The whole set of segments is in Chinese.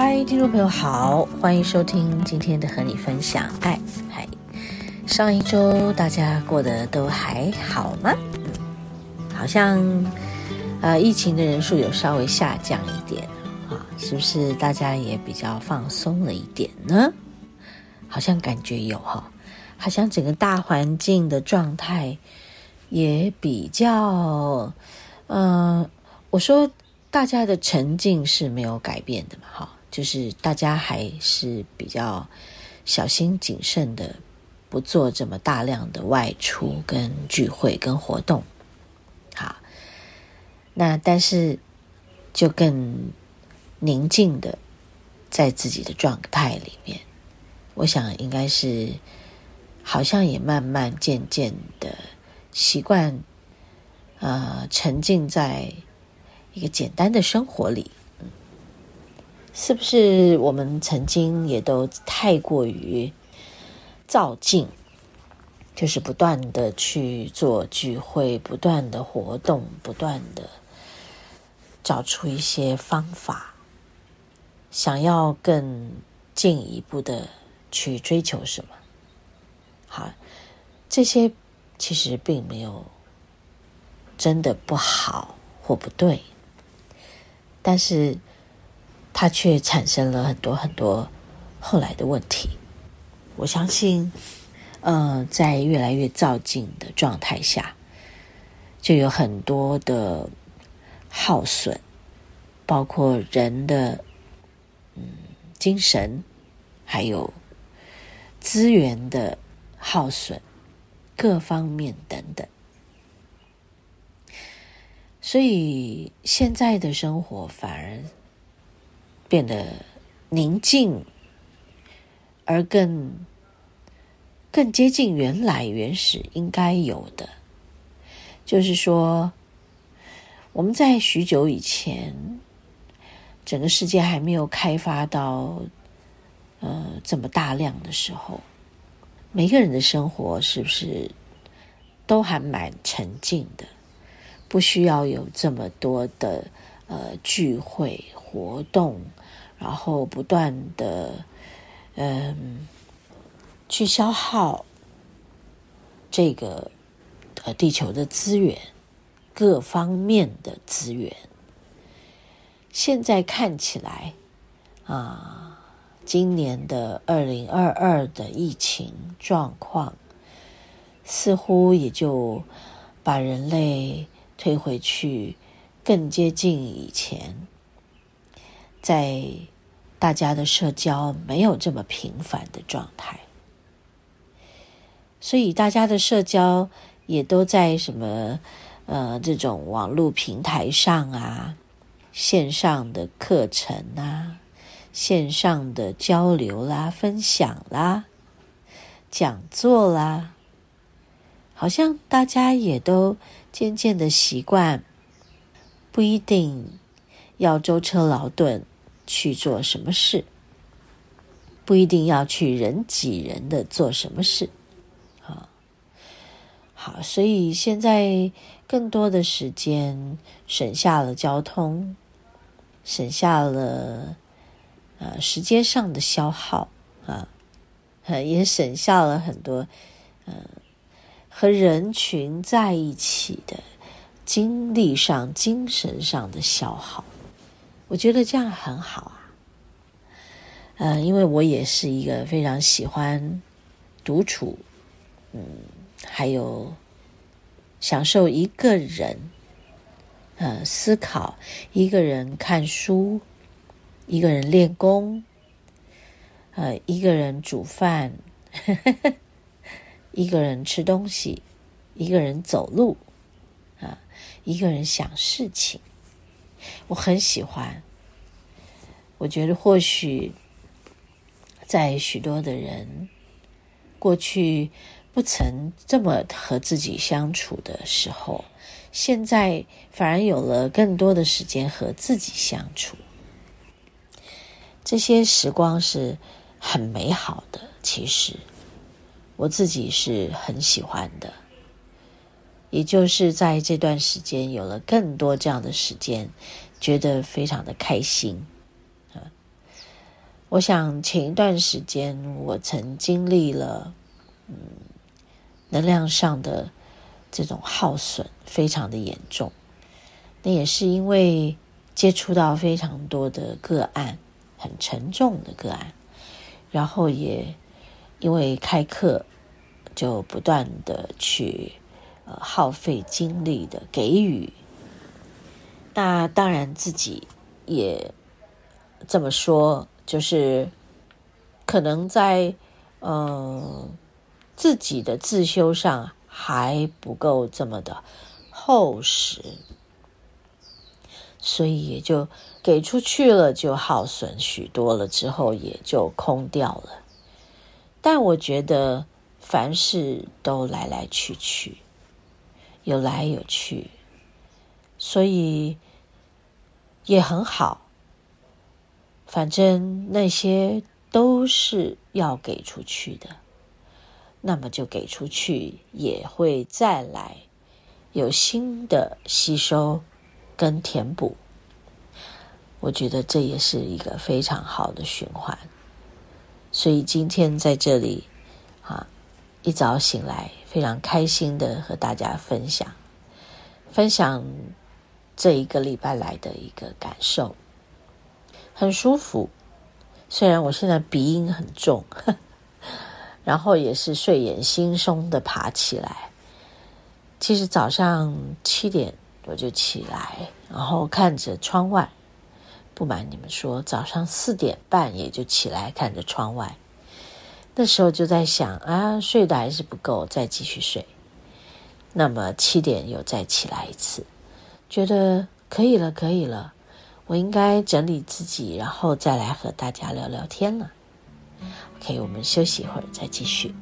嗨，听众朋友好，欢迎收听今天的和你分享爱。嗨，上一周大家过得都还好吗？好像，呃，疫情的人数有稍微下降一点啊，是不是大家也比较放松了一点呢？好像感觉有哈，好像整个大环境的状态也比较，嗯、呃，我说大家的沉静是没有改变的嘛，哈，就是大家还是比较小心谨慎的，不做这么大量的外出跟聚会跟活动。好那但是，就更宁静的在自己的状态里面，我想应该是好像也慢慢渐渐的习惯，呃，沉浸在一个简单的生活里。是不是我们曾经也都太过于照镜，就是不断的去做聚会，不断的活动，不断的。找出一些方法，想要更进一步的去追求什么？好，这些其实并没有真的不好或不对，但是它却产生了很多很多后来的问题。我相信，呃，在越来越照进的状态下，就有很多的。耗损，包括人的嗯精神，还有资源的耗损，各方面等等。所以现在的生活反而变得宁静，而更更接近原来原始应该有的，就是说。我们在许久以前，整个世界还没有开发到呃这么大量的时候，每个人的生活是不是都还蛮沉静的？不需要有这么多的呃聚会活动，然后不断的嗯、去消耗这个呃地球的资源。各方面的资源，现在看起来啊，今年的二零二二的疫情状况，似乎也就把人类推回去，更接近以前，在大家的社交没有这么频繁的状态，所以大家的社交也都在什么？呃，这种网络平台上啊，线上的课程啊，线上的交流啦、分享啦、讲座啦，好像大家也都渐渐的习惯，不一定要舟车劳顿去做什么事，不一定要去人挤人的做什么事。啊好，所以现在更多的时间省下了交通，省下了呃时间上的消耗啊，也省下了很多呃和人群在一起的精力上、精神上的消耗。我觉得这样很好啊，呃，因为我也是一个非常喜欢独处，嗯。还有享受一个人呃思考，一个人看书，一个人练功，呃，一个人煮饭，呵 呵一个人吃东西，一个人走路，啊，一个人想事情，我很喜欢。我觉得或许在许多的人过去不曾这么和自己相处的时候，现在反而有了更多的时间和自己相处。这些时光是很美好的，其实我自己是很喜欢的。也就是在这段时间有了更多这样的时间，觉得非常的开心。我想前一段时间我曾经历了，嗯，能量上的这种耗损非常的严重。那也是因为接触到非常多的个案。很沉重的个案，然后也因为开课，就不断的去耗费精力的给予。那当然自己也这么说，就是可能在嗯、自己的自修上还不够这么的厚实。所以也就给出去了，就耗损许多了，之后也就空掉了。但我觉得凡事都来来去去，有来有去，所以也很好。反正那些都是要给出去的，那么就给出去，也会再来有新的吸收。跟填补，我觉得这也是一个非常好的循环。所以今天在这里，啊，一早醒来非常开心的和大家分享，分享这一个礼拜来的一个感受，很舒服。虽然我现在鼻音很重，呵，然后也是睡眼惺忪的爬起来。其实早上七点。我就起来，然后看着窗外。不瞒你们说，早上四点半也就起来看着窗外。那时候就在想啊，睡的还是不够，再继续睡。那么七点又再起来一次，觉得可以了，可以了。我应该整理自己，然后再来和大家聊聊天了。OK，我们休息一会儿，再继续。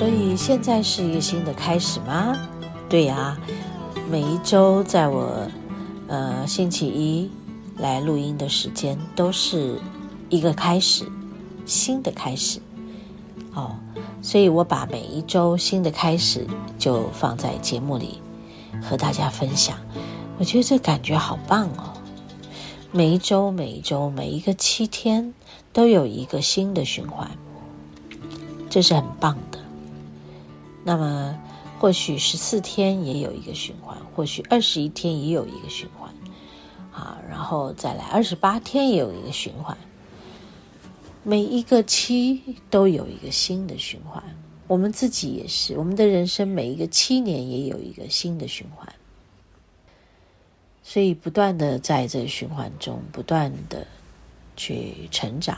所以现在是一个新的开始吗？对呀，每一周在我呃星期一来录音的时间都是一个开始，新的开始哦。所以我把每一周新的开始就放在节目里和大家分享。我觉得这感觉好棒哦！每一周、每一周、每一个七天都有一个新的循环，这是很棒的。那么，或许十四天也有一个循环，或许二十一天也有一个循环，啊，然后再来二十八天也有一个循环，每一个七都有一个新的循环。我们自己也是，我们的人生每一个七年也有一个新的循环，所以不断的在这循环中不断的去成长，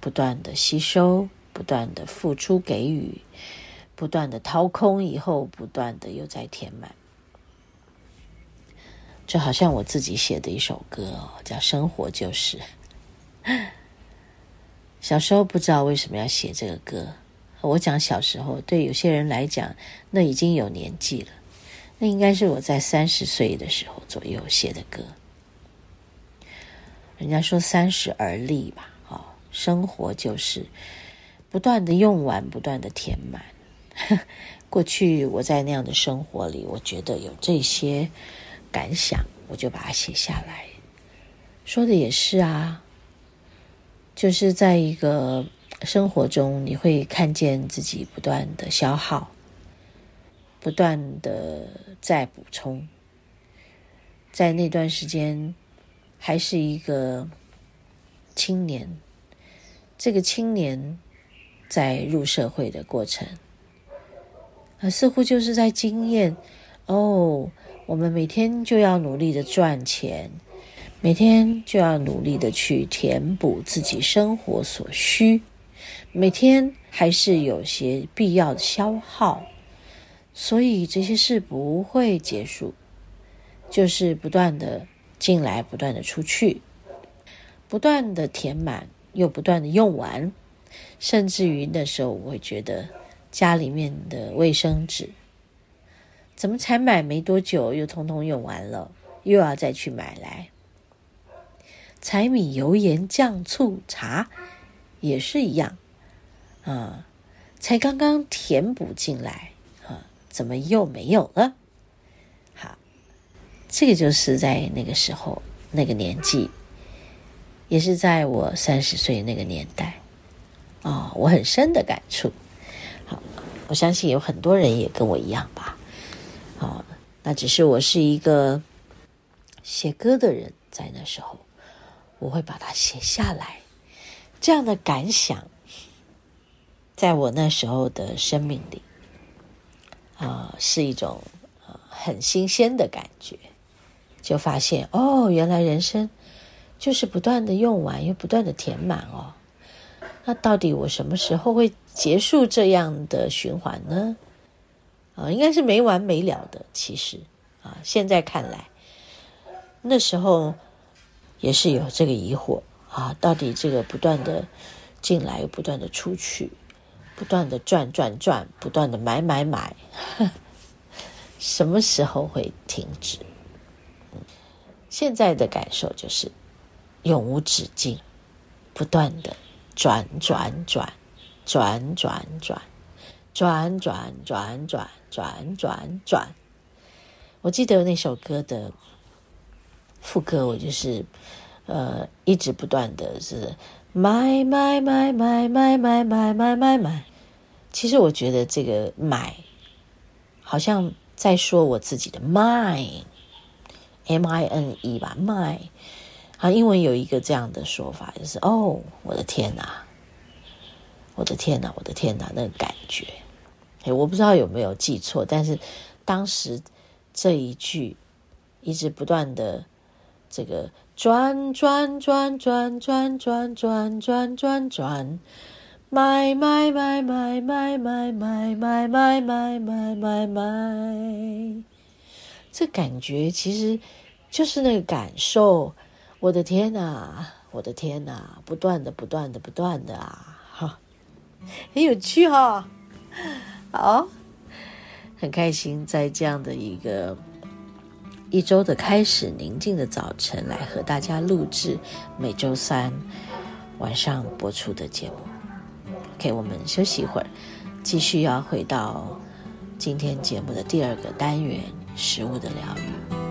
不断的吸收，不断的付出给予。不断的掏空以后，不断的又在填满，就好像我自己写的一首歌哦，叫《生活就是》。小时候不知道为什么要写这个歌，我讲小时候，对有些人来讲，那已经有年纪了。那应该是我在三十岁的时候左右写的歌。人家说三十而立吧，哦，生活就是不断的用完，不断的填满。过去我在那样的生活里，我觉得有这些感想，我就把它写下来。说的也是啊，就是在一个生活中，你会看见自己不断的消耗，不断的在补充，在那段时间还是一个青年，这个青年在入社会的过程。似乎就是在经验哦，我们每天就要努力的赚钱，每天就要努力的去填补自己生活所需，每天还是有些必要的消耗，所以这些事不会结束，就是不断的进来，不断的出去，不断的填满，又不断的用完，甚至于那时候我会觉得。家里面的卫生纸，怎么才买没多久，又通通用完了，又要再去买来。柴米油盐酱醋茶也是一样，啊，才刚刚填补进来，啊，怎么又没有了？好，这个就是在那个时候，那个年纪，也是在我三十岁那个年代，啊，我很深的感触。我相信有很多人也跟我一样吧，哦，那只是我是一个写歌的人，在那时候我会把它写下来，这样的感想，在我那时候的生命里，啊、是一种、呃、很新鲜的感觉，就发现哦，原来人生就是不断的用完，又不断的填满哦。那到底我什么时候会结束这样的循环呢？啊，应该是没完没了的。其实啊，现在看来，那时候也是有这个疑惑啊，到底这个不断的进来又不断的出去，不断的赚赚赚，不断的买买买，什么时候会停止？现在的感受就是永无止境，不断的。转转转，转转转，转转转转转转转。我记得那首歌的副歌，我就是呃，一直不断的是买买买买买买买买买买。其实我觉得这个买，好像在说我自己的 mine，M I N E 吧，mine。啊，英文有一个这样的说法，就是哦，我的天哪，我的天哪，我的天哪，那个感觉，哎，我不知道有没有记错，但是当时这一句一直不断的这个转转转转转转转转转转，买买买买买买买买买买买买买，这感觉其实就是那个感受。我的天呐，我的天呐，不断的、不断的、不断的啊，很有趣哈，好，很开心在这样的一个一周的开始，宁静的早晨来和大家录制每周三晚上播出的节目。OK，我们休息一会儿，继续要回到今天节目的第二个单元——食物的疗愈。